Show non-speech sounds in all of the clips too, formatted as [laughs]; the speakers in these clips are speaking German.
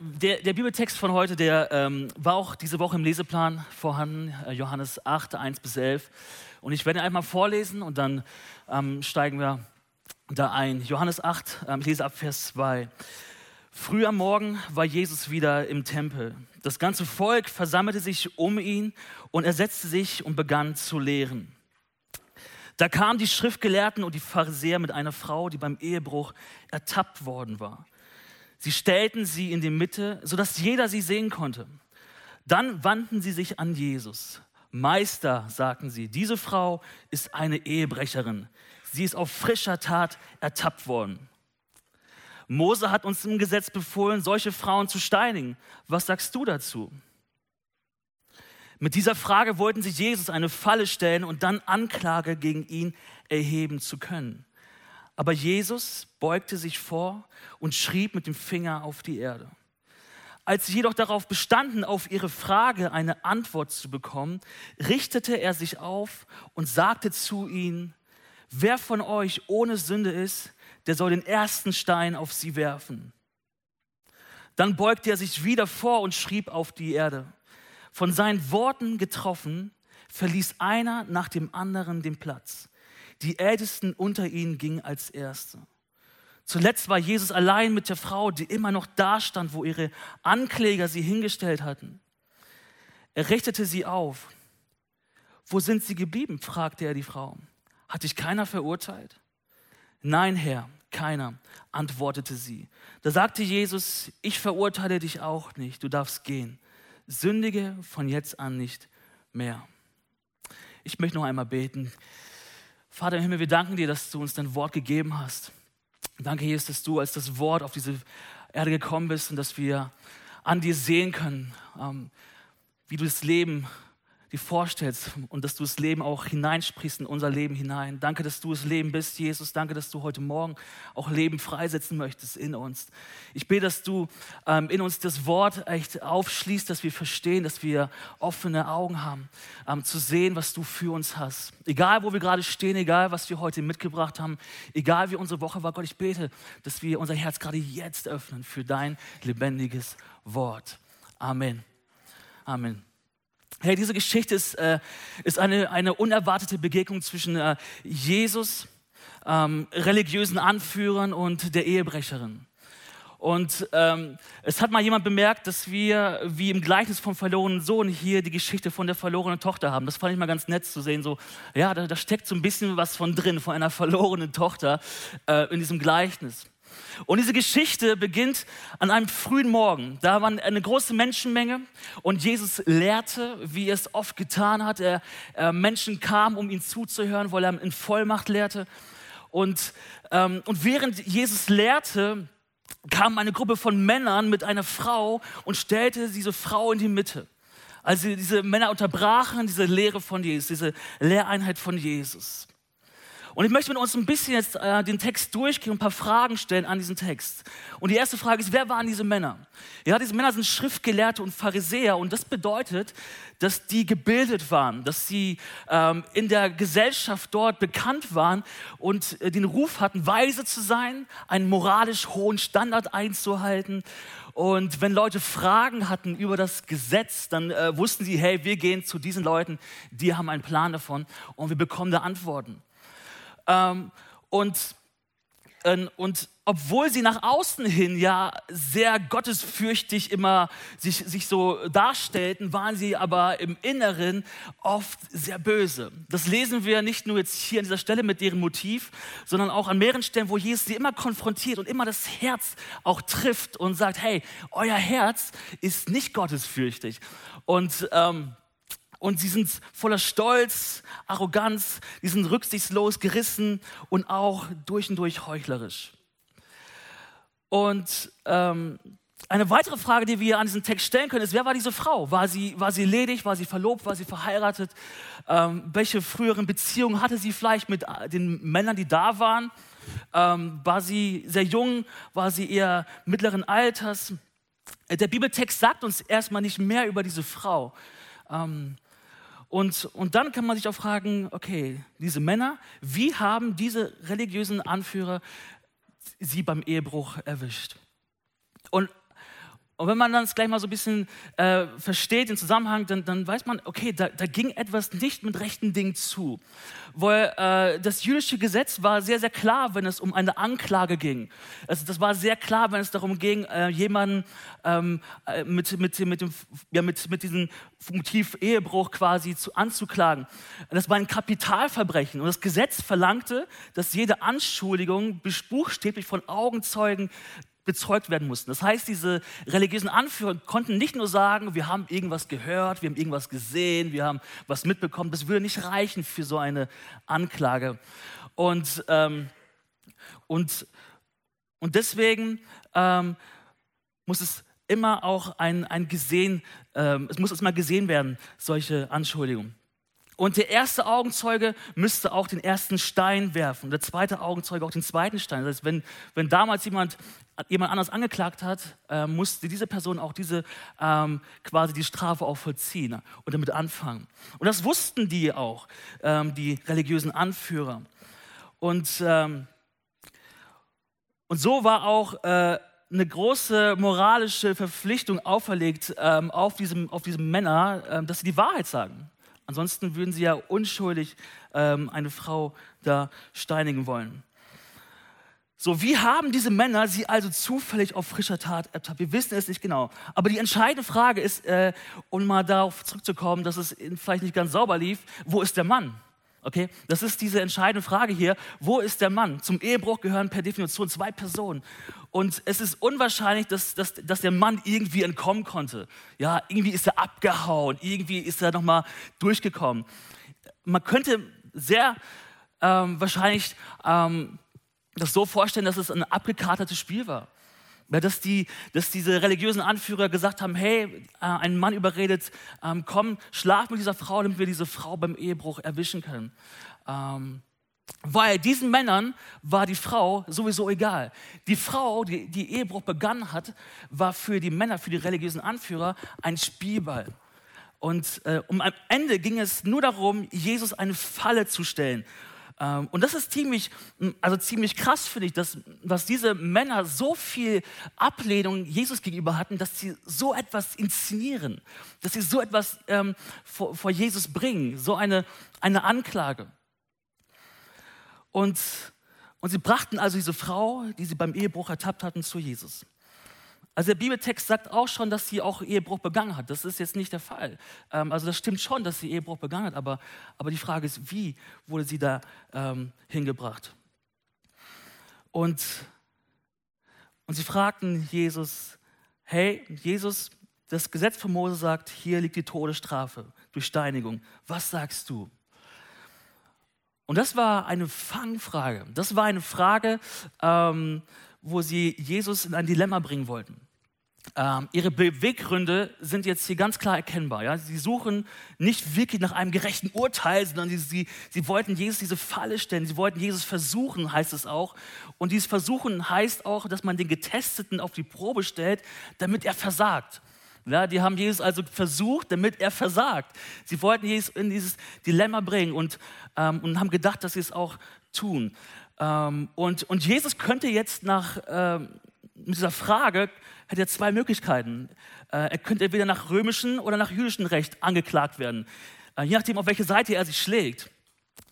der, der, Bibeltext von heute, der ähm, war auch diese Woche im Leseplan vorhanden, äh, Johannes 8, 1 bis 11. Und ich werde einmal vorlesen und dann ähm, steigen wir da ein. Johannes 8, ähm, ich lese ab Vers 2. Früh am Morgen war Jesus wieder im Tempel. Das ganze Volk versammelte sich um ihn und er setzte sich und begann zu lehren. Da kamen die Schriftgelehrten und die Pharisäer mit einer Frau, die beim Ehebruch ertappt worden war. Sie stellten sie in die Mitte, sodass jeder sie sehen konnte. Dann wandten sie sich an Jesus. Meister, sagten sie, diese Frau ist eine Ehebrecherin. Sie ist auf frischer Tat ertappt worden. Mose hat uns im Gesetz befohlen, solche Frauen zu steinigen. Was sagst du dazu? Mit dieser Frage wollten sie Jesus eine Falle stellen und dann Anklage gegen ihn erheben zu können. Aber Jesus beugte sich vor und schrieb mit dem Finger auf die Erde. Als sie jedoch darauf bestanden, auf ihre Frage eine Antwort zu bekommen, richtete er sich auf und sagte zu ihnen, wer von euch ohne Sünde ist, der soll den ersten Stein auf sie werfen. Dann beugte er sich wieder vor und schrieb auf die Erde. Von seinen Worten getroffen, verließ einer nach dem anderen den Platz. Die Ältesten unter ihnen gingen als Erste. Zuletzt war Jesus allein mit der Frau, die immer noch da stand, wo ihre Ankläger sie hingestellt hatten. Er richtete sie auf. Wo sind sie geblieben? fragte er die Frau. Hat dich keiner verurteilt? Nein, Herr, keiner, antwortete sie. Da sagte Jesus, ich verurteile dich auch nicht, du darfst gehen. Sündige von jetzt an nicht mehr. Ich möchte noch einmal beten. Vater im Himmel, wir danken dir, dass du uns dein Wort gegeben hast. Danke, Jesus, dass du als das Wort auf diese Erde gekommen bist und dass wir an dir sehen können, ähm, wie du das Leben dir vorstellst und dass du das Leben auch hineinsprichst in unser Leben hinein. Danke, dass du das Leben bist, Jesus. Danke, dass du heute Morgen auch Leben freisetzen möchtest in uns. Ich bete, dass du ähm, in uns das Wort echt aufschließt, dass wir verstehen, dass wir offene Augen haben, ähm, zu sehen, was du für uns hast. Egal, wo wir gerade stehen, egal, was wir heute mitgebracht haben, egal, wie unsere Woche war, Gott, ich bete, dass wir unser Herz gerade jetzt öffnen für dein lebendiges Wort. Amen. Amen. Hey, diese Geschichte ist, äh, ist eine, eine unerwartete Begegnung zwischen äh, Jesus, ähm, religiösen Anführern und der Ehebrecherin. Und ähm, es hat mal jemand bemerkt, dass wir wie im Gleichnis vom verlorenen Sohn hier die Geschichte von der verlorenen Tochter haben. Das fand ich mal ganz nett zu sehen. So, ja, da, da steckt so ein bisschen was von drin, von einer verlorenen Tochter äh, in diesem Gleichnis. Und diese Geschichte beginnt an einem frühen Morgen. Da war eine große Menschenmenge und Jesus lehrte, wie er es oft getan hat. Er, äh, Menschen kamen, um ihn zuzuhören, weil er in Vollmacht lehrte. Und, ähm, und während Jesus lehrte, kam eine Gruppe von Männern mit einer Frau und stellte diese Frau in die Mitte. Also diese Männer unterbrachen diese Lehre von Jesus, diese Lehreinheit von Jesus. Und ich möchte mit uns ein bisschen jetzt äh, den Text durchgehen und ein paar Fragen stellen an diesen Text. Und die erste Frage ist, wer waren diese Männer? Ja, diese Männer sind Schriftgelehrte und Pharisäer und das bedeutet, dass die gebildet waren, dass sie ähm, in der Gesellschaft dort bekannt waren und äh, den Ruf hatten, weise zu sein, einen moralisch hohen Standard einzuhalten. Und wenn Leute Fragen hatten über das Gesetz, dann äh, wussten sie, hey, wir gehen zu diesen Leuten, die haben einen Plan davon und wir bekommen da Antworten. Ähm, und, äh, und obwohl sie nach außen hin ja sehr gottesfürchtig immer sich, sich so darstellten, waren sie aber im Inneren oft sehr böse. Das lesen wir nicht nur jetzt hier an dieser Stelle mit deren Motiv, sondern auch an mehreren Stellen, wo Jesus sie immer konfrontiert und immer das Herz auch trifft und sagt, hey, euer Herz ist nicht gottesfürchtig. Und ähm, und sie sind voller Stolz, Arroganz, die sind rücksichtslos, gerissen und auch durch und durch heuchlerisch. Und ähm, eine weitere Frage, die wir an diesen Text stellen können, ist, wer war diese Frau? War sie, war sie ledig? War sie verlobt? War sie verheiratet? Ähm, welche früheren Beziehungen hatte sie vielleicht mit äh, den Männern, die da waren? Ähm, war sie sehr jung? War sie eher mittleren Alters? Äh, der Bibeltext sagt uns erstmal nicht mehr über diese Frau. Ähm, und, und dann kann man sich auch fragen, okay, diese Männer, wie haben diese religiösen Anführer sie beim Ehebruch erwischt? Und, Und wenn man das gleich mal so ein bisschen äh, versteht, den Zusammenhang, dann, dann weiß man, okay, da, da, ging etwas nicht mit rechten Dingen zu. Weil äh, das jüdische Gesetz war sehr, sehr klar, wenn es um eine Anklage ging. Also das war sehr klar, wenn es darum ging, äh, jemanden ähm, äh, mit, mit, mit, dem, ja, mit, mit diesem Motiv Ehebruch quasi zu, anzuklagen. Das war ein Kapitalverbrechen. Und das Gesetz verlangte, dass jede Anschuldigung buchstäblich von Augenzeugen bezeugt werden mussten. Das heißt, diese religiösen Anführer konnten nicht nur sagen, wir haben irgendwas gehört, wir haben irgendwas gesehen, wir haben was mitbekommen. Das würde nicht reichen für so eine Anklage. Und, ähm, und, und deswegen ähm, muss es immer auch ein, ein gesehen, ähm, es muss immer gesehen werden, solche Anschuldigungen. Und der erste Augenzeuge müsste auch den ersten Stein werfen. Der zweite Augenzeuge auch den zweiten Stein. Das heißt, wenn, wenn damals jemand jemand anders angeklagt hat, äh, musste diese Person auch diese ähm, quasi die Strafe auch vollziehen und damit anfangen. Und das wussten die auch, ähm, die religiösen Anführer. Und, ähm, und so war auch äh, eine große moralische Verpflichtung auferlegt ähm, auf, diesem, auf diesem Männer, äh, dass sie die Wahrheit sagen. Ansonsten würden sie ja unschuldig ähm, eine Frau da steinigen wollen. So, wie haben diese Männer sie also zufällig auf frischer Tat ertappt? Wir wissen es nicht genau. Aber die entscheidende Frage ist, äh, um mal darauf zurückzukommen, dass es vielleicht nicht ganz sauber lief, wo ist der Mann? Okay, das ist diese entscheidende Frage hier. Wo ist der Mann? Zum Ehebruch gehören per Definition zwei Personen. Und es ist unwahrscheinlich, dass, dass, dass der Mann irgendwie entkommen konnte. Ja, irgendwie ist er abgehauen, irgendwie ist er nochmal durchgekommen. Man könnte sehr ähm, wahrscheinlich ähm, das so vorstellen, dass es ein abgekatertes Spiel war. Dass, die, dass diese religiösen Anführer gesagt haben, hey, äh, ein Mann überredet, ähm, komm, schlaf mit dieser Frau, damit wir diese Frau beim Ehebruch erwischen können. Ähm, weil diesen Männern war die Frau sowieso egal. Die Frau, die, die Ehebruch begangen hat, war für die Männer, für die religiösen Anführer ein Spielball. Und äh, um am Ende ging es nur darum, Jesus eine Falle zu stellen und das ist ziemlich, also ziemlich krass, finde ich, dass, dass diese Männer so viel Ablehnung Jesus gegenüber hatten, dass sie so etwas inszenieren, dass sie so etwas ähm, vor, vor, Jesus bringen, so eine, eine Anklage. Und, und sie brachten also diese Frau, die sie beim Ehebruch ertappt hatten, zu Jesus. Also der Bibeltext sagt auch schon, dass sie auch Ehebruch begangen hat. Das ist jetzt nicht der Fall. Ähm, also das stimmt schon, dass sie Ehebruch begangen hat, aber, aber die Frage ist, wie wurde sie da ähm, hingebracht? Und, und sie fragten Jesus, hey, Jesus, das Gesetz von Mose sagt, hier liegt die Todesstrafe durch Steinigung. Was sagst du? Und das war eine Fangfrage. Das war eine Frage, ähm, wo sie Jesus in ein Dilemma bringen wollten. Ähm, ihre Beweggründe sind jetzt hier ganz klar erkennbar. Ja? Sie suchen nicht wirklich nach einem gerechten Urteil, sondern sie, sie, sie wollten Jesus diese Falle stellen. Sie wollten Jesus versuchen, heißt es auch. Und dieses Versuchen heißt auch, dass man den Getesteten auf die Probe stellt, damit er versagt. Ja, die haben Jesus also versucht, damit er versagt. Sie wollten Jesus in dieses Dilemma bringen und, ähm, und haben gedacht, dass sie es auch tun. Ähm, und, und Jesus könnte jetzt nach ähm, dieser Frage, hätte er zwei Möglichkeiten. Äh, er könnte entweder nach römischem oder nach jüdischem Recht angeklagt werden, äh, je nachdem, auf welche Seite er sich schlägt.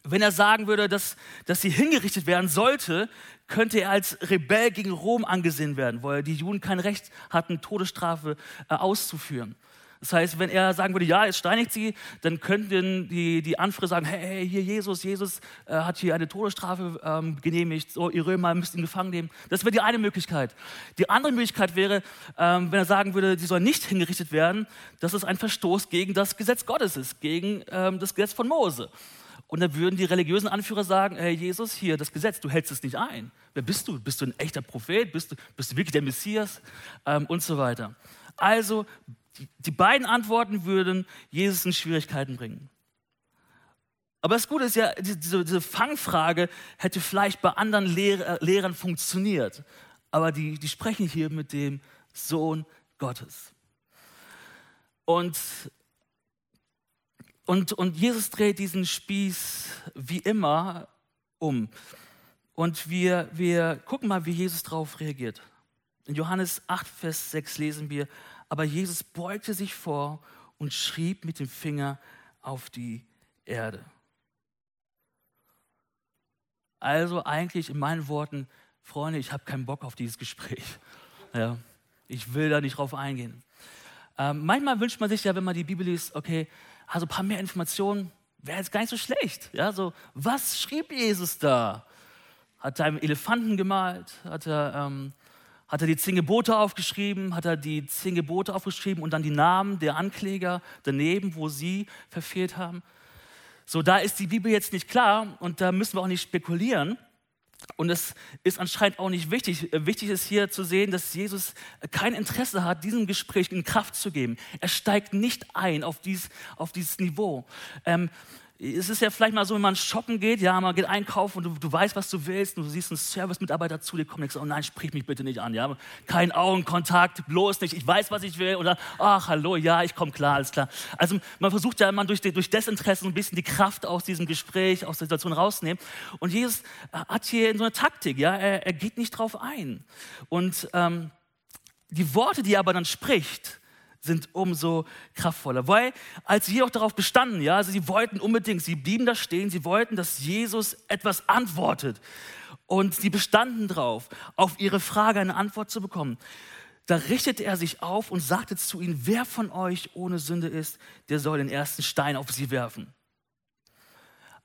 Wenn er sagen würde, dass, dass sie hingerichtet werden sollte, könnte er als Rebell gegen Rom angesehen werden, weil die Juden kein Recht hatten, Todesstrafe äh, auszuführen. Das heißt, wenn er sagen würde, ja, es steinigt sie, dann könnten die, die Anführer sagen, hey, hey, hier Jesus, Jesus äh, hat hier eine Todesstrafe ähm, genehmigt, so, ihr Römer müsst ihn gefangen nehmen. Das wäre die eine Möglichkeit. Die andere Möglichkeit wäre, ähm, wenn er sagen würde, sie soll nicht hingerichtet werden, dass es ein Verstoß gegen das Gesetz Gottes ist, gegen ähm, das Gesetz von Mose. Und dann würden die religiösen Anführer sagen, hey Jesus, hier das Gesetz, du hältst es nicht ein. Wer bist du? Bist du ein echter Prophet? Bist du, bist du wirklich der Messias? Ähm, und so weiter. Also die beiden Antworten würden Jesus in Schwierigkeiten bringen. Aber das Gute ist ja, diese, diese Fangfrage hätte vielleicht bei anderen Lehr Lehrern funktioniert. Aber die, die sprechen hier mit dem Sohn Gottes. Und, und, und Jesus dreht diesen Spieß wie immer um. Und wir, wir gucken mal, wie Jesus darauf reagiert. In Johannes 8, Vers 6 lesen wir, aber Jesus beugte sich vor und schrieb mit dem Finger auf die Erde. Also eigentlich in meinen Worten, Freunde, ich habe keinen Bock auf dieses Gespräch. [laughs] Ja, ich will da nicht drauf eingehen. Ähm, manchmal wünscht man sich ja, wenn man die Bibel liest, okay, also ein paar mehr Informationen wäre jetzt gar nicht so schlecht. Ja, so, was schrieb Jesus da? Hat er einen Elefanten gemalt? Hat er, ähm, hat er die zehn Gebote aufgeschrieben? Hat er die zehn Gebote aufgeschrieben und dann die Namen der Ankläger daneben, wo sie verfehlt haben? So, da ist die Bibel jetzt nicht klar und da müssen wir auch nicht spekulieren. Und es ist anscheinend auch nicht wichtig. Wichtig ist hier zu sehen, dass Jesus kein Interesse hat, diesem Gespräch in Kraft zu geben. Er steigt nicht ein auf dieses, auf dieses Niveau. Ähm, es ist ja vielleicht mal so, wenn man shoppen geht, ja, man geht einkaufen und du, du weißt, was du willst und du siehst einen Service-Mitarbeiter zu dir kommen und sagst, oh nein, sprich mich bitte nicht an, ja, kein Augenkontakt, bloß nicht, ich weiß, was ich will oder, ach, hallo, ja, ich komme klar, alles klar. Also man versucht ja immer durch, durch Desinteresse ein bisschen die Kraft aus diesem Gespräch, aus der Situation rauszunehmen. Und Jesus äh, hat hier so eine Taktik, ja, er, er geht nicht drauf ein. Und ähm, die Worte, die er aber dann spricht, sind umso kraftvoller. Weil, als sie auch darauf bestanden, ja, also sie wollten unbedingt, sie blieben da stehen, sie wollten, dass Jesus etwas antwortet. Und sie bestanden darauf, auf ihre Frage eine Antwort zu bekommen. Da richtete er sich auf und sagte zu ihnen, wer von euch ohne Sünde ist, der soll den ersten Stein auf sie werfen.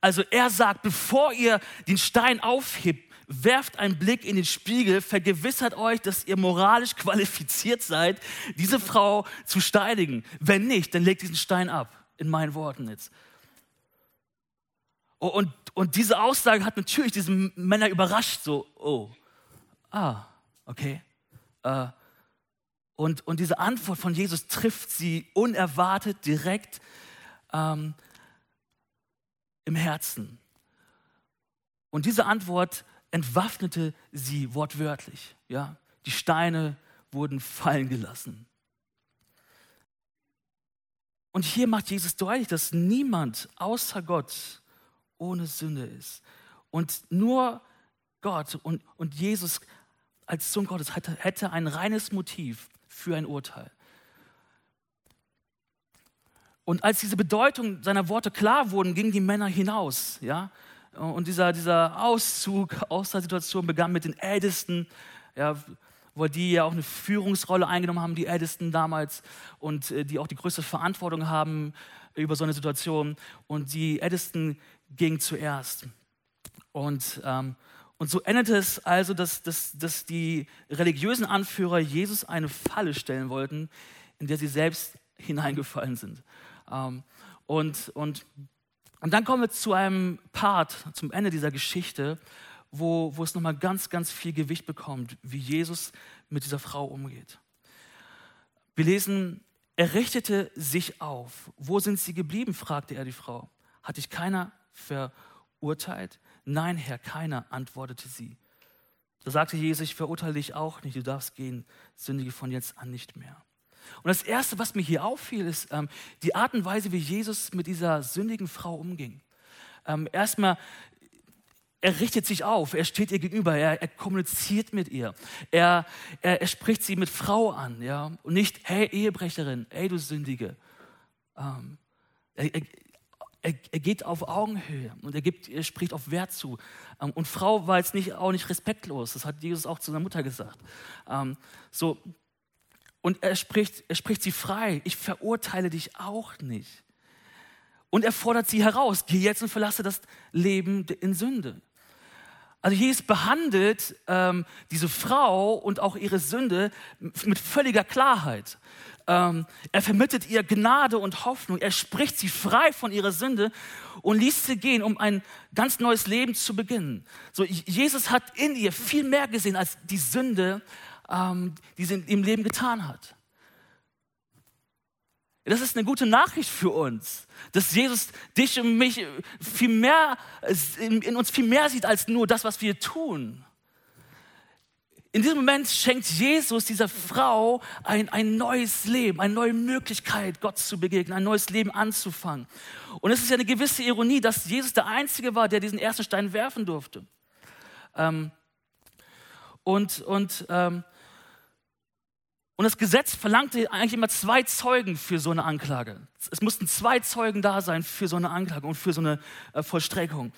Also er sagt, bevor ihr den Stein aufhebt, werft einen Blick in den Spiegel, vergewissert euch, dass ihr moralisch [laughs] qualifiziert seid, diese Frau zu steinigen. Wenn nicht, dann legt diesen Stein ab, in meinen Worten jetzt. Oh, und, und diese Aussage hat natürlich diese Männer überrascht, so, oh, ah, okay. Äh, und, und diese Antwort von Jesus trifft sie unerwartet direkt ähm, im Herzen. Und diese Antwort entwaffnete sie wortwörtlich. Ja? Die Steine wurden fallen gelassen. Und hier macht Jesus deutlich, dass niemand außer Gott ohne Sünde ist. Und nur Gott und, und Jesus als Sohn Gottes hätte, hätte ein reines Motiv für ein Urteil. Und als diese Bedeutung seiner Worte klar wurden, gingen die Männer hinaus. Ja? Und dieser, dieser Auszug aus der Situation begann mit den Ältesten, ja, weil die ja auch eine Führungsrolle eingenommen haben, die Ältesten damals, und äh, die auch die größte Verantwortung haben über so eine Situation. Und die Ältesten gingen zuerst. Und, ähm, und so endete es also, dass, dass, dass die religiösen Anführer Jesus eine Falle stellen wollten, in der sie selbst hineingefallen sind. Ähm, und, und und dann kommen wir zu einem Part, zum Ende dieser Geschichte, wo, wo es nochmal ganz, ganz viel Gewicht bekommt, wie Jesus mit dieser Frau umgeht. Wir lesen, er richtete sich auf. Wo sind sie geblieben? fragte er die Frau. Hat dich keiner verurteilt? Nein, Herr, keiner, antwortete sie. Da sagte Jesus, ich verurteile dich auch nicht, du darfst gehen, sündige von jetzt an nicht mehr. Und das Erste, was mir hier auffiel, ist ähm, die Art und Weise, wie Jesus mit dieser sündigen Frau umging. Ähm, erstmal, er richtet sich auf, er steht ihr gegenüber, er, er kommuniziert mit ihr, er, er, er, spricht sie mit Frau an, ja, und nicht, hey Ehebrecherin, hey du Sündige. Ähm, er, er, er, geht auf Augenhöhe und er, gibt, er spricht auf Wert zu. Ähm, und Frau war jetzt nicht, auch nicht respektlos, das hat Jesus auch zu seiner Mutter gesagt. Ähm, so, und er spricht, er spricht sie frei. Ich verurteile dich auch nicht. Und er fordert sie heraus. Geh jetzt und verlasse das Leben in Sünde. Also Jesus behandelt ähm, diese Frau und auch ihre Sünde mit völliger Klarheit. Ähm, er vermittelt ihr Gnade und Hoffnung. Er spricht sie frei von ihrer Sünde und ließ sie gehen, um ein ganz neues Leben zu beginnen. So, Jesus hat in ihr viel mehr gesehen als die Sünde, ähm, die sie im Leben getan hat. Das ist eine gute Nachricht für uns, dass Jesus dich und mich viel mehr, in uns viel mehr sieht als nur das, was wir tun. In diesem Moment schenkt Jesus dieser Frau ein, ein neues Leben, eine neue Möglichkeit, Gott zu begegnen, ein neues Leben anzufangen. Und es ist ja eine gewisse Ironie, dass Jesus der Einzige war, der diesen ersten Stein werfen durfte. Ähm, und und ähm, Und das Gesetz verlangte eigentlich immer zwei Zeugen für so eine Anklage. Es mussten zwei Zeugen da sein für so eine Anklage und für so eine äh, Vollstreckung.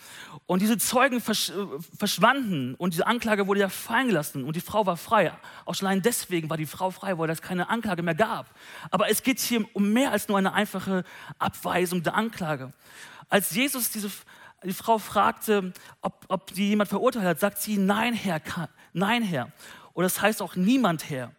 Und diese Zeugen versch äh, verschwanden und diese Anklage wurde ja fallen gelassen und die Frau war frei. Auch schon allein deswegen war die Frau frei, weil es keine Anklage mehr gab. Aber es geht hier um mehr als nur eine einfache Abweisung der Anklage. Als Jesus diese die Frau fragte, ob, ob die jemand verurteilt hat, sagt sie, nein, Herr, nein, Herr. Und das heißt auch niemand, Herr.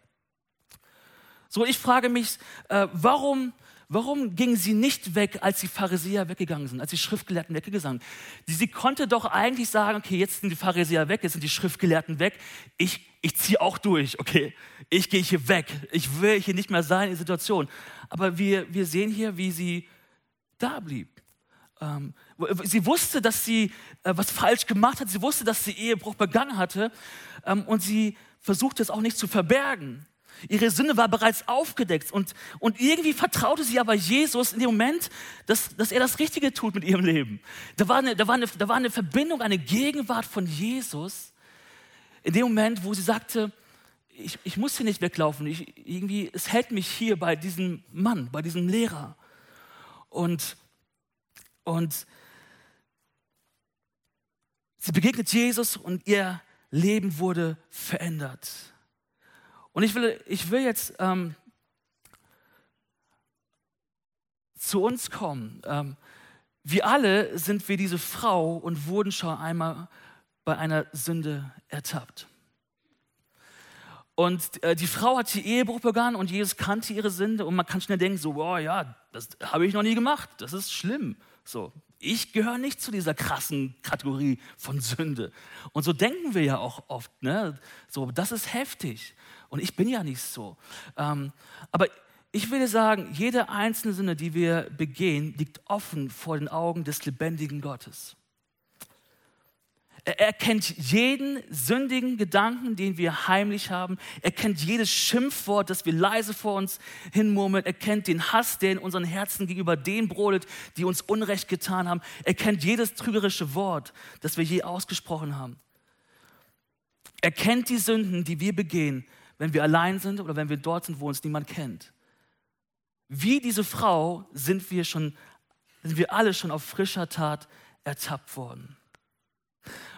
So, ich frage mich, äh, warum, warum gingen sie nicht weg, als die Pharisäer weggegangen sind, als die Schriftgelehrten weggegangen sind? Sie konnte doch eigentlich sagen, okay, jetzt sind die Pharisäer weg, jetzt sind die Schriftgelehrten weg, ich, ich ziehe auch durch, okay, ich gehe hier weg, ich will hier nicht mehr sein in der Situation. Aber wir, wir sehen hier, wie sie da blieb. Ähm, sie wusste, dass sie äh, was falsch gemacht hat, sie wusste, dass sie Ehebruch begangen hatte ähm, und sie versuchte es auch nicht zu verbergen. Ihre Sünde war bereits aufgedeckt und, und irgendwie vertraute sie aber Jesus in dem Moment, dass, dass er das Richtige tut mit ihrem Leben. Da war, eine, da, war eine, da war eine Verbindung, eine Gegenwart von Jesus in dem Moment, wo sie sagte, ich, ich muss hier nicht weglaufen, ich, irgendwie, es hält mich hier bei diesem Mann, bei diesem Lehrer. Und, und sie begegnet Jesus und ihr Leben wurde verändert. Und ich will, ich will jetzt ähm, zu uns kommen. Ähm, wir alle sind wie diese Frau und wurden schon einmal bei einer Sünde ertappt. Und äh, die Frau hat die Ehebruch begangen und Jesus kannte ihre Sünde und man kann schnell denken, so, boah, ja, das habe ich noch nie gemacht, das ist schlimm. So, ich gehöre nicht zu dieser krassen Kategorie von Sünde. Und so denken wir ja auch oft, ne? So, das ist heftig. Und ich bin ja nicht so. Ähm, aber ich würde sagen, jede einzelne Sünde, die wir begehen, liegt offen vor den Augen des lebendigen Gottes. Er kennt jeden sündigen Gedanken, den wir heimlich haben. Er kennt jedes Schimpfwort, das wir leise vor uns hinmurmeln. Er kennt den Hass, der in unseren Herzen gegenüber denen brodelt, die uns Unrecht getan haben. Er kennt jedes trügerische Wort, das wir je ausgesprochen haben. Er kennt die Sünden, die wir begehen, wenn wir allein sind oder wenn wir dort sind, wo uns niemand kennt. Wie diese Frau sind wir schon, sind wir alle schon auf frischer Tat ertappt worden.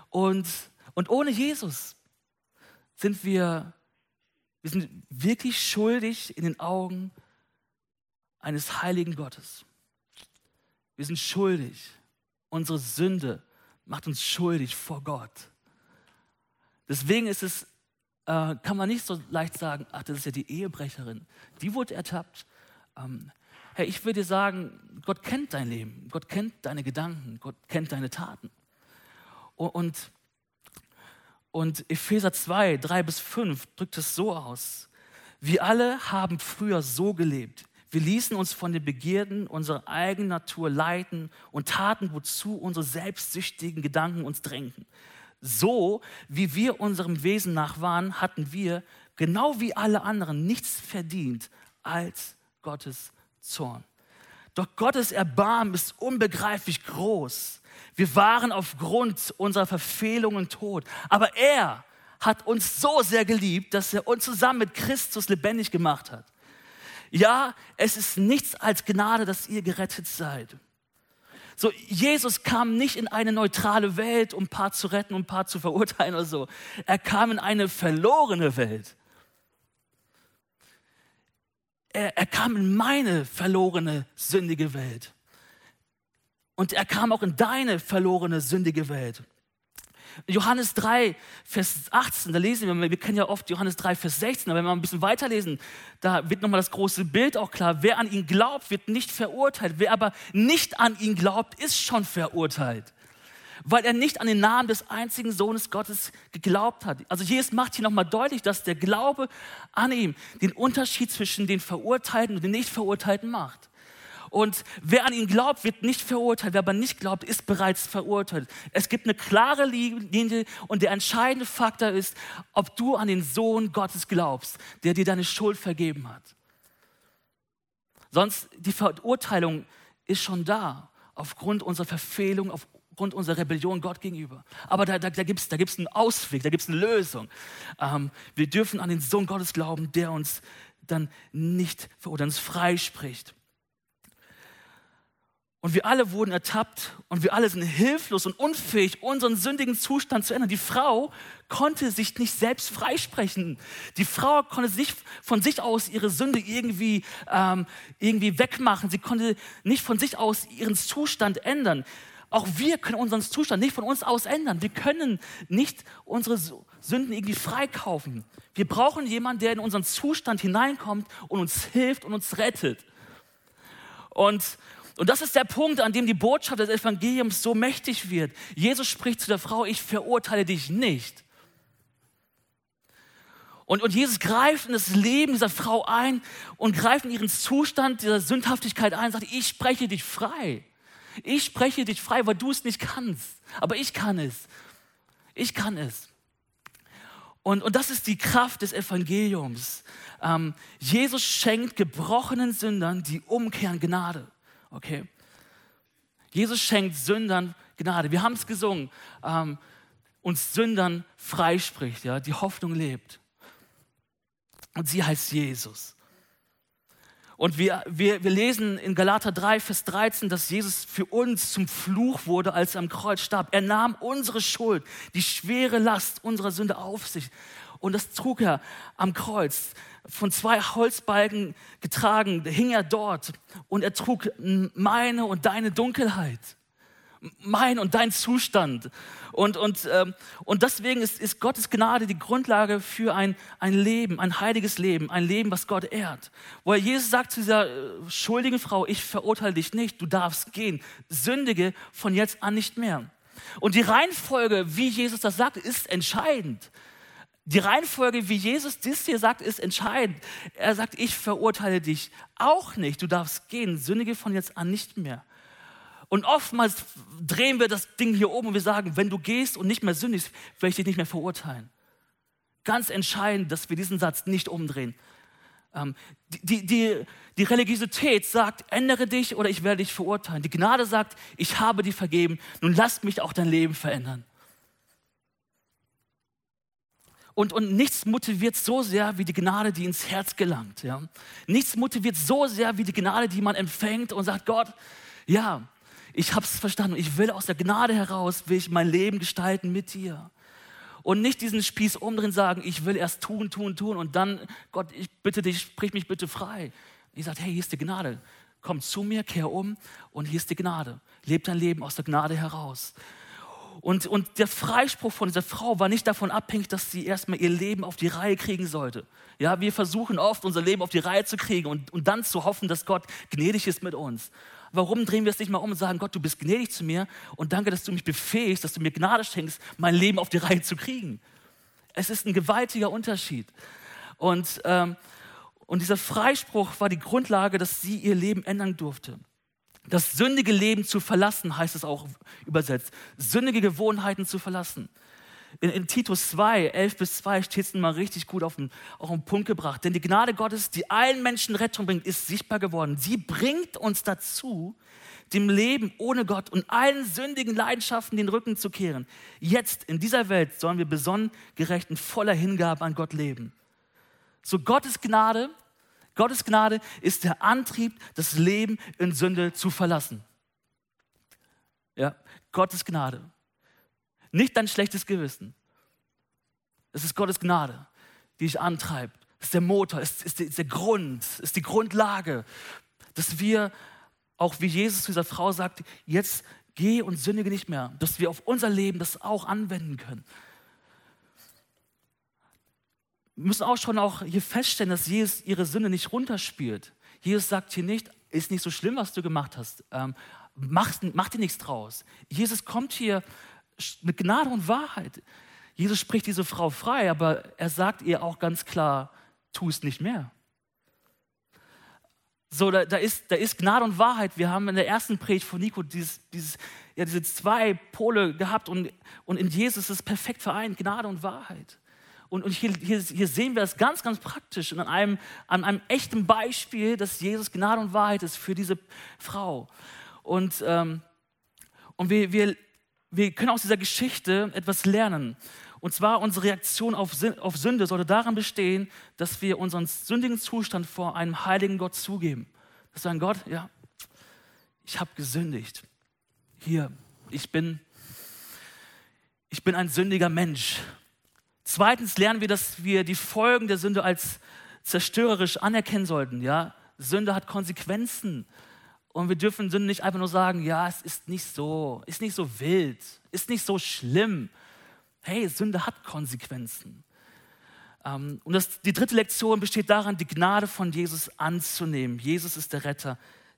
Und, und ohne Jesus sind wir, wir sind wirklich schuldig in den Augen eines heiligen Gottes. Wir sind schuldig. Unsere Sünde macht uns schuldig vor Gott. Deswegen ist es, äh, kann man nicht so leicht sagen, ach, das ist ja die Ehebrecherin. Die wurde ertappt. Ähm, hey, ich würde dir sagen, Gott kennt dein Leben. Gott kennt deine Gedanken. Gott kennt deine Taten. Und, und Epheser 2, 3 bis 5 drückt es so aus. Wir alle haben früher so gelebt. Wir ließen uns von den Begierden unserer eigenen Natur leiten und taten, wozu unsere selbstsüchtigen Gedanken uns drängten. So wie wir unserem Wesen nach waren, hatten wir, genau wie alle anderen, nichts verdient als Gottes Zorn. Doch Gottes Erbarmen ist unbegreiflich groß. Wir waren aufgrund unserer Verfehlungen tot. Aber er hat uns so sehr geliebt, dass er uns zusammen mit Christus lebendig gemacht hat. Ja, es ist nichts als Gnade, dass ihr gerettet seid. So, Jesus kam nicht in eine neutrale Welt, um ein paar zu retten und ein paar zu verurteilen oder so. Er kam in eine verlorene Welt. Er, er kam in meine verlorene, sündige Welt. Und er kam auch in deine verlorene, sündige Welt. Johannes 3, Vers 18, da lesen wir, wir kennen ja oft Johannes 3, Vers 16, aber wenn wir ein bisschen weiterlesen, da wird nochmal das große Bild auch klar. Wer an ihn glaubt, wird nicht verurteilt. Wer aber nicht an ihn glaubt, ist schon verurteilt. Weil er nicht an den Namen des einzigen Sohnes Gottes geglaubt hat. Also Jesus macht hier nochmal deutlich, dass der Glaube an ihm den Unterschied zwischen den Verurteilten und den Nicht-Verurteilten macht. Und wer an ihn glaubt, wird nicht verurteilt. Wer aber nicht glaubt, ist bereits verurteilt. Es gibt eine klare Linie und der entscheidende Faktor ist, ob du an den Sohn Gottes glaubst, der dir deine Schuld vergeben hat. Sonst, die Verurteilung ist schon da, aufgrund unserer Verfehlung, aufgrund unserer Rebellion Gott gegenüber. Aber da, da, da gibt es da gibt's einen Ausweg, da gibt es eine Lösung. Ähm, wir dürfen an den Sohn Gottes glauben, der uns dann nicht verurteilt, uns freispricht. Und wir alle wurden ertappt und wir alle sind hilflos und unfähig, unseren sündigen Zustand zu ändern. Die Frau konnte sich nicht selbst freisprechen. Die Frau konnte sich von sich aus ihre Sünde irgendwie, ähm, irgendwie wegmachen. Sie konnte nicht von sich aus ihren Zustand ändern. Auch wir können unseren Zustand nicht von uns aus ändern. Wir können nicht unsere Sünden irgendwie freikaufen. Wir brauchen jemanden, der in unseren Zustand hineinkommt und uns hilft und uns rettet. Und und das ist der Punkt, an dem die Botschaft des Evangeliums so mächtig wird. Jesus spricht zu der Frau, ich verurteile dich nicht. Und, und Jesus greift in das Leben dieser Frau ein und greift in ihren Zustand dieser Sündhaftigkeit ein und sagt, ich spreche dich frei. Ich spreche dich frei, weil du es nicht kannst. Aber ich kann es. Ich kann es. Und, und das ist die Kraft des Evangeliums. Ähm, Jesus schenkt gebrochenen Sündern die Umkehren Gnade. Okay? Jesus schenkt Sündern Gnade. Wir haben es gesungen. Ähm, uns Sündern freispricht, ja, die Hoffnung lebt. Und sie heißt Jesus. Und wir, wir, wir lesen in Galater 3, Vers 13, dass Jesus für uns zum Fluch wurde, als er am Kreuz starb. Er nahm unsere Schuld, die schwere Last unserer Sünde auf sich. Und das trug er am Kreuz von zwei Holzbalken getragen, hing er dort und er trug meine und deine Dunkelheit, mein und dein Zustand. Und, und, ähm, und deswegen ist, ist Gottes Gnade die Grundlage für ein, ein Leben, ein heiliges Leben, ein Leben, was Gott ehrt. Wo Jesus sagt zu dieser äh, schuldigen Frau, ich verurteile dich nicht, du darfst gehen, sündige von jetzt an nicht mehr. Und die Reihenfolge, wie Jesus das sagt, ist entscheidend. Die Reihenfolge, wie Jesus dies hier sagt, ist entscheidend. Er sagt, ich verurteile dich auch nicht. Du darfst gehen. Sündige von jetzt an nicht mehr. Und oftmals drehen wir das Ding hier oben und wir sagen, wenn du gehst und nicht mehr sündigst, werde ich dich nicht mehr verurteilen. Ganz entscheidend, dass wir diesen Satz nicht umdrehen. Ähm, die, die, die Religiosität sagt, ändere dich oder ich werde dich verurteilen. Die Gnade sagt, ich habe dir vergeben, nun lass mich auch dein Leben verändern. Und, und nichts motiviert so sehr wie die Gnade, die ins Herz gelangt. Ja? Nichts motiviert so sehr wie die Gnade, die man empfängt und sagt, Gott, ja, ich habe es verstanden. Ich will aus der Gnade heraus, will ich mein Leben gestalten mit dir. Und nicht diesen Spieß umdrehen sagen, ich will erst tun, tun, tun und dann, Gott, ich bitte dich, sprich mich bitte frei. Ich sage, hey, hier ist die Gnade. Komm zu mir, kehr um und hier ist die Gnade. Leb dein Leben aus der Gnade heraus. Und, und der Freispruch von dieser Frau war nicht davon abhängig, dass sie erstmal ihr Leben auf die Reihe kriegen sollte. Ja, wir versuchen oft, unser Leben auf die Reihe zu kriegen und, und dann zu hoffen, dass Gott gnädig ist mit uns. Warum drehen wir es nicht mal um und sagen, Gott, du bist gnädig zu mir und danke, dass du mich befähigst, dass du mir Gnade schenkst, mein Leben auf die Reihe zu kriegen. Es ist ein gewaltiger Unterschied. Und, ähm, und dieser Freispruch war die Grundlage, dass sie ihr Leben ändern durfte. Das sündige Leben zu verlassen, heißt es auch übersetzt. Sündige Gewohnheiten zu verlassen. In, in Titus 2, 11 bis 2 steht es mal richtig gut auf den, auf den Punkt gebracht. Denn die Gnade Gottes, die allen Menschen Rettung bringt, ist sichtbar geworden. Sie bringt uns dazu, dem Leben ohne Gott und allen sündigen Leidenschaften den Rücken zu kehren. Jetzt, in dieser Welt, sollen wir besonnen, gerecht und voller Hingabe an Gott leben. So Gottes Gnade Gottes Gnade ist der Antrieb, das Leben in Sünde zu verlassen. Ja, Gottes Gnade. Nicht dein schlechtes Gewissen. Es ist Gottes Gnade, die dich antreibt. Es ist der Motor, es ist, der Grund, es ist die Grundlage, dass wir, auch wie Jesus zu dieser Frau sagt, jetzt geh und sündige nicht mehr, dass wir auf unser Leben das auch anwenden können müssen auch schon auch hier feststellen, dass Jesus ihre Sünde nicht runterspielt. Jesus sagt hier nicht, ist nicht so schlimm, was du gemacht hast. Ähm, mach, mach dir nichts draus. Jesus kommt hier mit Gnade und Wahrheit. Jesus spricht diese Frau frei, aber er sagt ihr auch ganz klar, tu es nicht mehr. So, da, da, ist, da ist Gnade und Wahrheit. Wir haben in der ersten Predigt von Nico dieses, dieses, ja, diese zwei Pole gehabt und, und in Jesus ist es perfekt vereint, Gnade und Wahrheit. Und, und hier, hier, hier, sehen wir das ganz, ganz praktisch und an einem, an einem echten Beispiel, dass Jesus Gnade und Wahrheit ist für diese Frau. Und, ähm, und wir, wir, wir können aus dieser Geschichte etwas lernen. Und zwar unsere Reaktion auf Sünde sollte daran bestehen, dass wir unseren sündigen Zustand vor einem heiligen Gott zugeben. Dass wir sagen, Gott, ja, ich habe gesündigt. Hier, ich bin, ich bin ein sündiger Mensch. Zweitens lernen wir, dass wir die Folgen der Sünde als zerstörerisch anerkennen sollten. Ja? Sünde hat Konsequenzen. Und wir dürfen Sünde nicht einfach nur sagen, ja, es ist nicht so, ist nicht so wild, ist nicht so schlimm. Hey, Sünde hat Konsequenzen. Ähm, und das, die dritte Lektion besteht daran, die Gnade von Jesus anzunehmen. Jesus ist der Retter,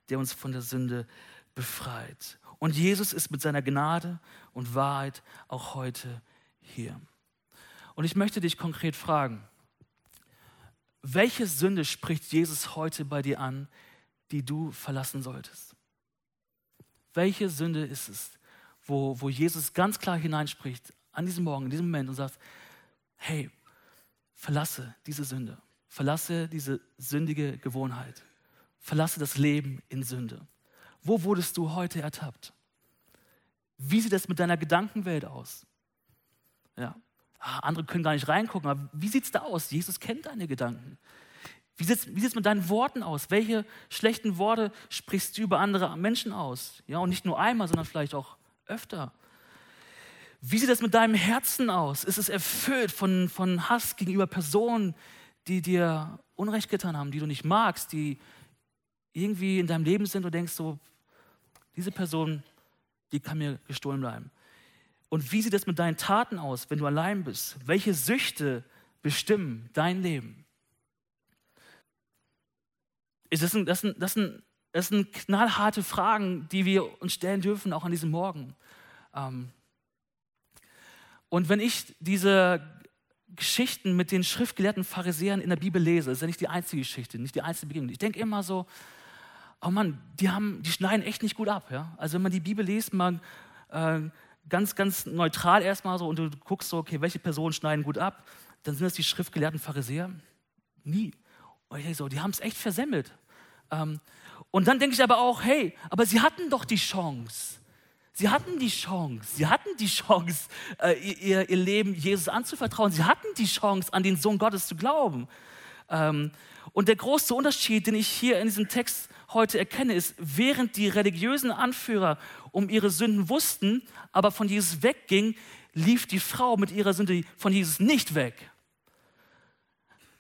der uns von der Sünde befreit. Und Jesus ist mit seiner Gnade und Wahrheit auch heute hier. Und ich möchte dich konkret fragen, welche Sünde spricht Jesus heute bei dir an, die du verlassen solltest? Welche Sünde ist es, wo, wo Jesus ganz klar hineinspricht an diesem Morgen, in diesem Moment und sagt, hey, verlasse diese Sünde, verlasse diese sündige Gewohnheit, verlasse das Leben in Sünde. Wo wurdest du heute ertappt? Wie sieht es mit deiner Gedankenwelt aus? Ja. Ah, andere können gar nicht reingucken, aber wie sieht es da aus? Jesus kennt deine Gedanken. Wie sieht es mit deinen Worten aus? Welche schlechten Worte sprichst du über andere Menschen aus? Ja, und nicht nur einmal, sondern vielleicht auch öfter. Wie sieht es mit deinem Herzen aus? Ist es erfüllt von, von Hass gegenüber Personen, die dir Unrecht getan haben, die du nicht magst, die irgendwie in deinem Leben sind und denkst so, diese Person, die kann mir gestohlen bleiben. Und wie sieht es mit deinen Taten aus, wenn du allein bist? Welche Süchte bestimmen dein Leben? Das sind, das, sind, das, sind, das sind knallharte Fragen, die wir uns stellen dürfen, auch an diesem Morgen. Ähm, und wenn ich diese Geschichten mit den schriftgelehrten Pharisäern in der Bibel lese, ist ja nicht die einzige Geschichte, nicht die einzige Begegnung. Ich denke immer so, oh Mann, die, haben, die schneiden echt nicht gut ab. Ja? Also wenn man die Bibel liest, man äh, ganz, ganz neutral erstmal so und du guckst so, okay, welche Personen schneiden gut ab, dann sind das die schriftgelehrten Pharisäer? Nie. Und ich denke so, die haben es echt versemmelt. Ähm, und dann denke ich aber auch, hey, aber sie hatten doch die Chance. Sie hatten die Chance, sie hatten die Chance, äh, ihr, ihr Leben Jesus anzuvertrauen. Sie hatten die Chance, an den Sohn Gottes zu glauben. Ähm, und der große Unterschied, den ich hier in diesem Text heute erkenne, ist, während die religiösen Anführer um ihre Sünden wussten, aber von Jesus wegging, lief die Frau mit ihrer Sünde von Jesus nicht weg.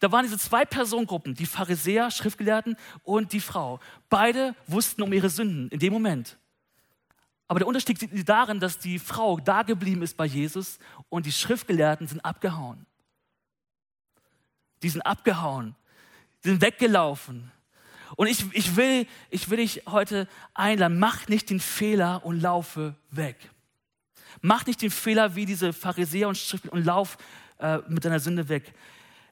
Da waren diese zwei Personengruppen, die Pharisäer, Schriftgelehrten und die Frau. Beide wussten um ihre Sünden in dem Moment. Aber der Unterschied liegt darin, dass die Frau da geblieben ist bei Jesus und die Schriftgelehrten sind abgehauen. Die sind abgehauen, die sind weggelaufen. Und ich, ich, will, ich will dich heute einladen, mach nicht den Fehler und laufe weg. Mach nicht den Fehler wie diese Pharisäer und Schriftler und lauf äh, mit deiner Sünde weg.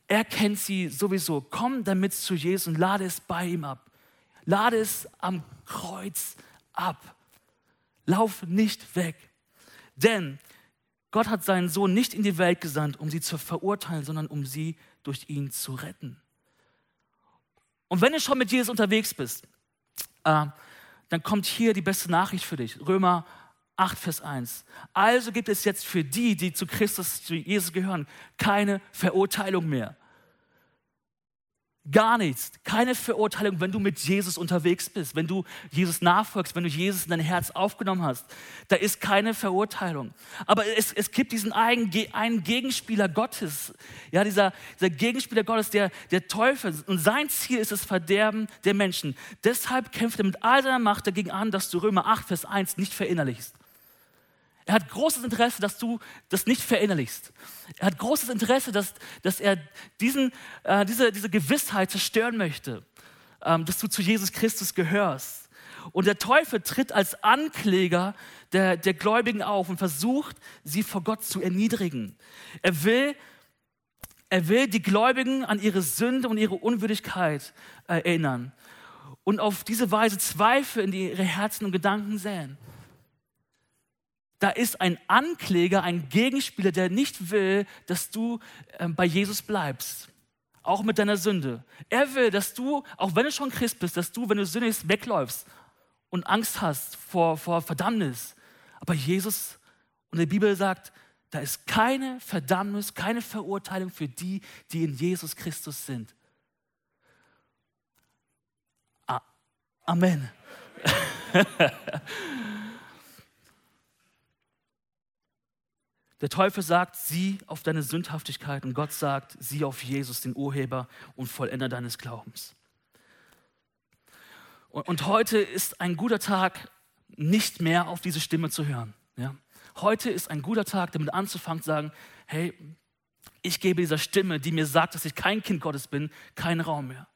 Er kennt sie sowieso. Komm damit zu Jesus und lade es bei ihm ab. Lade es am Kreuz ab. Lauf nicht weg. Denn Gott hat seinen Sohn nicht in die Welt gesandt, um sie zu verurteilen, sondern um sie durch ihn zu retten. Und wenn du schon mit Jesus unterwegs bist, äh, dann kommt hier die beste Nachricht für dich. Römer 8, Vers 1. Also gibt es jetzt für die, die zu Christus, zu Jesus gehören, keine Verurteilung mehr. Gar nichts. Keine Verurteilung, wenn du mit Jesus unterwegs bist, wenn du Jesus nachfolgst, wenn du Jesus in dein Herz aufgenommen hast. Da ist keine Verurteilung. Aber es, es gibt diesen einen, einen Gegenspieler Gottes. Ja, dieser, dieser Gegenspieler Gottes, der, der Teufel. Und sein Ziel ist das Verderben der Menschen. Deshalb kämpft er mit all seiner Macht dagegen an, dass du Römer 8, Vers 1 nicht verinnerlichst. Er hat großes Interesse, dass du das nicht verinnerlichst. Er hat großes Interesse, dass, dass er diesen, äh, diese, diese Gewissheit zerstören möchte, ähm, dass du zu Jesus Christus gehörst. Und der Teufel tritt als Ankläger der, der Gläubigen auf und versucht, sie vor Gott zu erniedrigen. Er will, er will die Gläubigen an ihre Sünde und ihre Unwürdigkeit äh, erinnern und auf diese Weise Zweifel in ihre Herzen und Gedanken säen da ist ein Ankläger, ein Gegenspieler, der nicht will, dass du äh, bei Jesus bleibst. Auch mit deiner Sünde. Er will, dass du, auch wenn du schon Christ bist, dass du, wenn du sündigst, wegläufst und Angst hast vor, vor Verdammnis. Aber Jesus und die Bibel sagt, Da ist keine Verdammnis, keine Verurteilung für die, die in Jesus Christus sind. Amen. [laughs] Der Teufel sagt, sieh auf deine Sündhaftigkeit und Gott sagt, sieh auf Jesus, den Urheber und Vollender deines Glaubens. Und, und heute ist ein guter Tag, nicht mehr auf diese Stimme zu hören. Ja? Heute ist ein guter Tag, damit anzufangen, zu sagen, hey, ich gebe dieser Stimme, die mir sagt, dass ich kein Kind Gottes bin, keinen Raum mehr.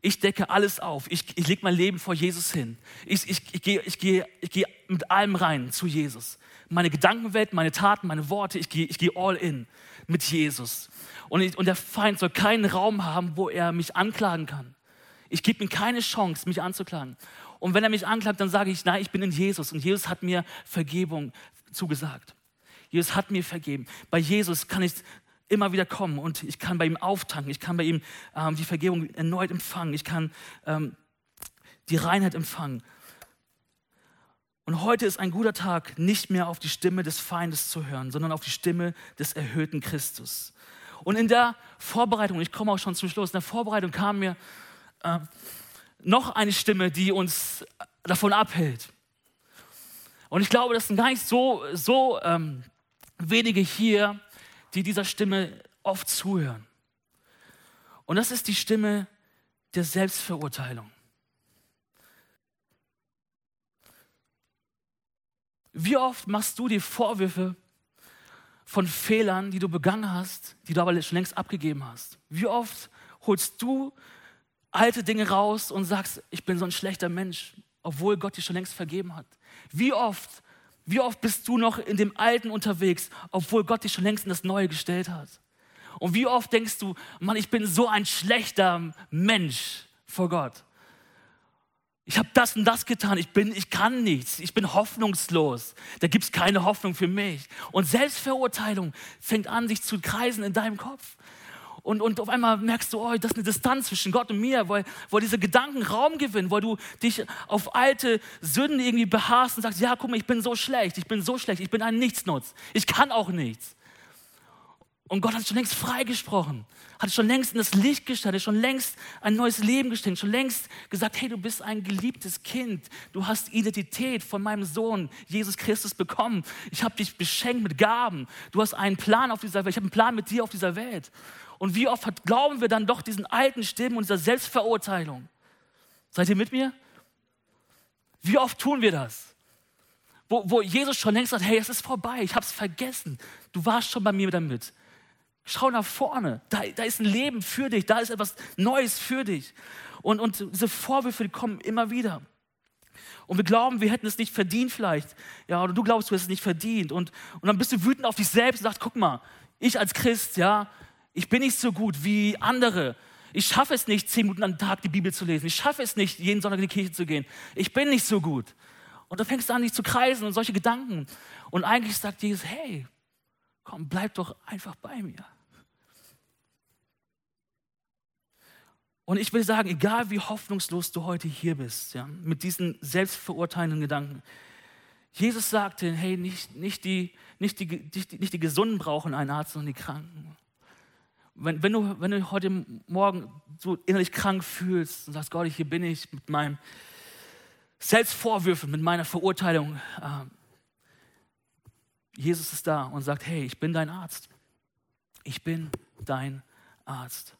Ich decke alles auf. Ich, ich lege mein Leben vor Jesus hin. Ich, ich, ich gehe ich geh, ich geh mit allem rein zu Jesus. Meine Gedankenwelt, meine Taten, meine Worte, ich gehe ich geh all in mit Jesus. Und, ich, und der Feind soll keinen Raum haben, wo er mich anklagen kann. Ich gebe ihm keine Chance, mich anzuklagen. Und wenn er mich anklagt, dann sage ich, nein, ich bin in Jesus. Und Jesus hat mir Vergebung zugesagt. Jesus hat mir vergeben. Bei Jesus kann ich immer wieder kommen und ich kann bei ihm auftanken, ich kann bei ihm ähm, die Vergebung erneut empfangen, ich kann ähm, die Reinheit empfangen. Und heute ist ein guter Tag, nicht mehr auf die Stimme des Feindes zu hören, sondern auf die Stimme des erhöhten Christus. Und in der Vorbereitung, ich komme auch schon zum Schluss, in der Vorbereitung kam mir äh, noch eine Stimme, die uns davon abhält. Und ich glaube, das sind gar nicht so, so ähm, wenige hier, die dieser Stimme oft zuhören. Und das ist die Stimme der Selbstverurteilung. Wie oft machst du dir Vorwürfe von Fehlern, die du begangen hast, die du aber schon längst abgegeben hast? Wie oft holst du alte Dinge raus und sagst, ich bin so ein schlechter Mensch, obwohl Gott dir schon längst vergeben hat? Wie oft wie oft bist du noch in dem Alten unterwegs, obwohl Gott dich schon längst in das Neue gestellt hat? Und wie oft denkst du, Mann, ich bin so ein schlechter Mensch vor Gott. Ich habe das und das getan, ich, bin, ich kann nichts, ich bin hoffnungslos. Da gibt es keine Hoffnung für mich. Und Selbstverurteilung fängt an, sich zu kreisen in deinem Kopf. Und, und auf einmal merkst du, oh, das ist eine Distanz zwischen Gott und mir, weil, weil diese Gedanken Raum gewinnen, weil du dich auf alte Sünden irgendwie beharrst und sagst, ja, guck mal, ich bin so schlecht, ich bin so schlecht, ich bin ein Nichtsnutz, ich kann auch nichts. Und Gott hat schon längst freigesprochen, hat schon längst in das Licht gestellt, hat schon längst ein neues Leben gestellt, schon längst gesagt, hey, du bist ein geliebtes Kind, du hast Identität von meinem Sohn Jesus Christus bekommen. Ich habe dich beschenkt mit Gaben. Du hast einen Plan auf dieser Welt. Ich habe einen Plan mit dir auf dieser Welt. Und wie oft glauben wir dann doch diesen alten Stimmen und dieser Selbstverurteilung? Seid ihr mit mir? Wie oft tun wir das? Wo, wo Jesus schon längst sagt, hey, es ist vorbei, ich habe es vergessen. Du warst schon bei mir damit. Schau nach vorne, da, da ist ein Leben für dich, da ist etwas Neues für dich. Und, und diese Vorwürfe, die kommen immer wieder. Und wir glauben, wir hätten es nicht verdient vielleicht. Ja, oder du glaubst, du hast es nicht verdient. Und, und dann bist du wütend auf dich selbst und sagst, guck mal, ich als Christ, ja, ich bin nicht so gut wie andere. Ich schaffe es nicht, zehn Minuten am Tag die Bibel zu lesen. Ich schaffe es nicht, jeden Sonntag in die Kirche zu gehen. Ich bin nicht so gut. Und dann fängst du an, dich zu kreisen und solche Gedanken. Und eigentlich sagt Jesus, hey, komm, bleib doch einfach bei mir. Und ich will sagen, egal wie hoffnungslos du heute hier bist, ja, mit diesen selbstverurteilenden Gedanken, Jesus sagte, hey, nicht, nicht, die, nicht, die, nicht, die, nicht die Gesunden brauchen einen Arzt, sondern die Kranken wenn, wenn, du, wenn du heute Morgen so innerlich krank fühlst und sagst, Gott, hier bin ich mit meinem Selbstvorwürfen, mit meiner Verurteilung, äh, Jesus ist da und sagt, hey, ich bin dein Arzt. Ich bin dein Arzt.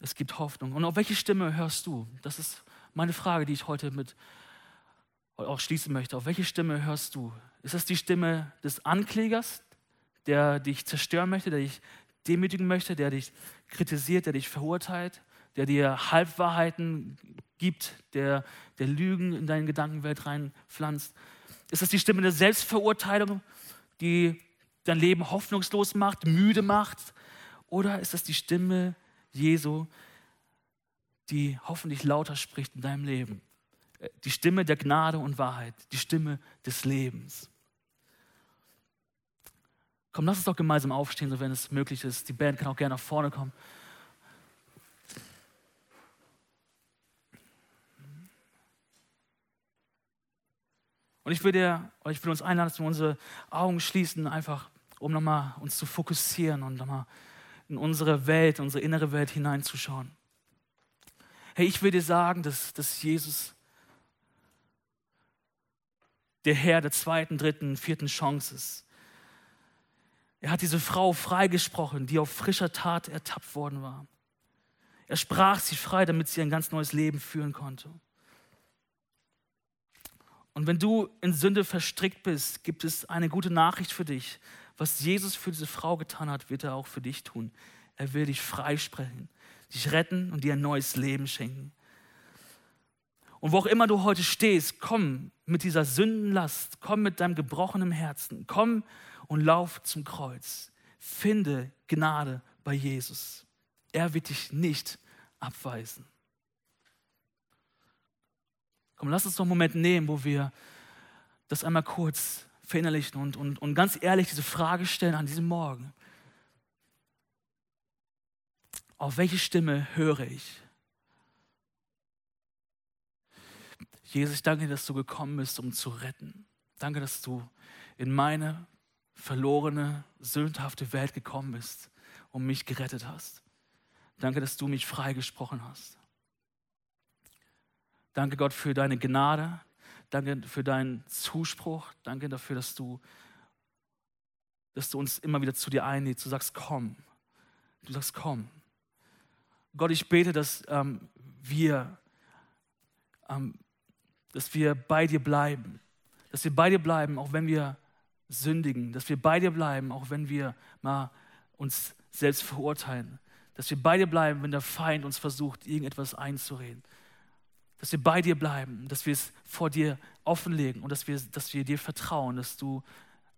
Es gibt Hoffnung. Und auf welche Stimme hörst du? Das ist meine Frage, die ich heute mit auch schließen möchte. Auf welche Stimme hörst du? Ist das die Stimme des Anklägers, der dich zerstören möchte, der dich demütigen möchte, der dich kritisiert, der dich verurteilt, der dir Halbwahrheiten gibt, der, der Lügen in deine Gedankenwelt reinpflanzt? Ist das die Stimme der Selbstverurteilung, die dein Leben hoffnungslos macht, müde macht? Oder ist das die Stimme Jesu, die hoffentlich lauter spricht in deinem Leben? Die Stimme der Gnade und Wahrheit, die Stimme des Lebens. Komm, lass uns doch gemeinsam aufstehen, so wenn es möglich ist. Die Band kann auch gerne nach vorne kommen. Und ich dir, ich will uns einladen, dass wir unsere Augen schließen, einfach um nochmal uns zu fokussieren und nochmal in unsere Welt, unsere innere Welt hineinzuschauen. Hey, ich will dir sagen, dass, dass Jesus der Herr der zweiten, dritten, vierten Chance ist. Er hat diese Frau freigesprochen, die auf frischer Tat ertappt worden war. Er sprach sie frei, damit sie ein ganz neues Leben führen konnte. Und wenn du in Sünde verstrickt bist, gibt es eine gute Nachricht für dich. Was Jesus für diese Frau getan hat, wird er auch für dich tun. Er will dich freisprechen, dich retten und dir ein neues Leben schenken. Und wo auch immer du heute stehst, komm mit dieser Sündenlast, komm mit deinem gebrochenen Herzen, komm und lauf zum Kreuz. Finde Gnade bei Jesus. Er wird dich nicht abweisen. Komm, lass uns doch einen Moment nehmen, wo wir das einmal kurz verinnerlichen und, und, und ganz ehrlich diese Frage stellen an diesem Morgen. Auf welche Stimme höre ich? Jesus, ich danke dir, dass du gekommen bist, um zu retten. Danke, dass du in meine verlorene, sündhafte Welt gekommen bist und mich gerettet hast. Danke, dass du mich freigesprochen hast. Danke Gott für deine Gnade. Danke für deinen Zuspruch. Danke dafür, dass du, dass du uns immer wieder zu dir einlädst. Du sagst, komm. Du sagst, komm. Gott, ich bete, dass ähm, wir, ähm, dass wir bei dir bleiben. Dass wir bei dir bleiben, auch wenn wir sündigen. Dass wir bei dir bleiben, auch wenn wir mal uns selbst verurteilen. Dass wir bei dir bleiben, wenn der Feind uns versucht, irgendetwas einzureden dass wir bei dir bleiben, dass wir es vor dir offenlegen und dass wir, dass wir dir vertrauen, dass du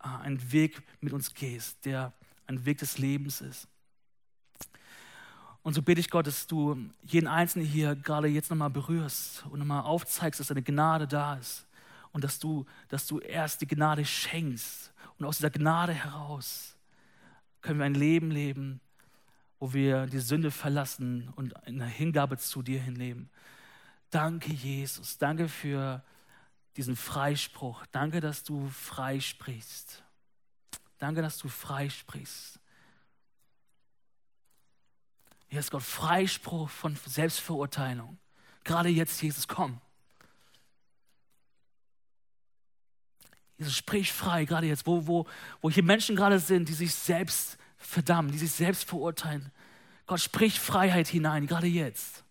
äh, einen Weg mit uns gehst, der ein Weg des Lebens ist. Und so bitte ich Gott, dass du jeden Einzelnen hier gerade jetzt nochmal berührst und nochmal aufzeigst, dass deine Gnade da ist und dass du, dass du erst die Gnade schenkst. Und aus dieser Gnade heraus können wir ein Leben leben, wo wir die Sünde verlassen und eine Hingabe zu dir hinleben. Danke, Jesus. Danke für diesen Freispruch. Danke, dass du freisprichst. Danke, dass du freisprichst. Hier ist Gott Freispruch von Selbstverurteilung. Gerade jetzt, Jesus, komm. Jesus, sprich frei, gerade jetzt, wo, wo, wo hier Menschen gerade sind, die sich selbst verdammen, die sich selbst verurteilen. Gott, sprich Freiheit hinein, gerade jetzt.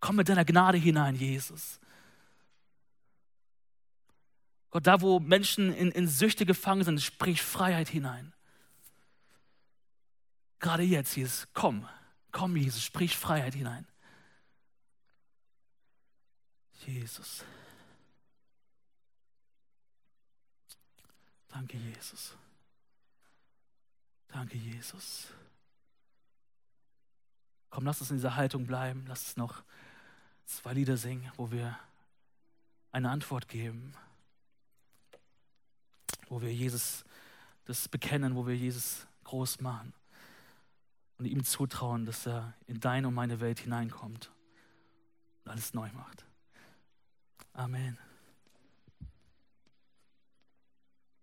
Komm mit deiner Gnade hinein, Jesus. Gott, da wo Menschen in, in Süchte gefangen sind, sprich Freiheit hinein. Gerade jetzt, Jesus, komm, komm, Jesus, sprich Freiheit hinein. Jesus. Danke, Jesus. Danke, Jesus. Komm, lass uns in dieser Haltung bleiben. Lass es noch zwei Lieder singen, wo wir eine Antwort geben, wo wir Jesus das bekennen, wo wir Jesus groß machen und ihm zutrauen, dass er in deine und meine Welt hineinkommt und alles neu macht. Amen.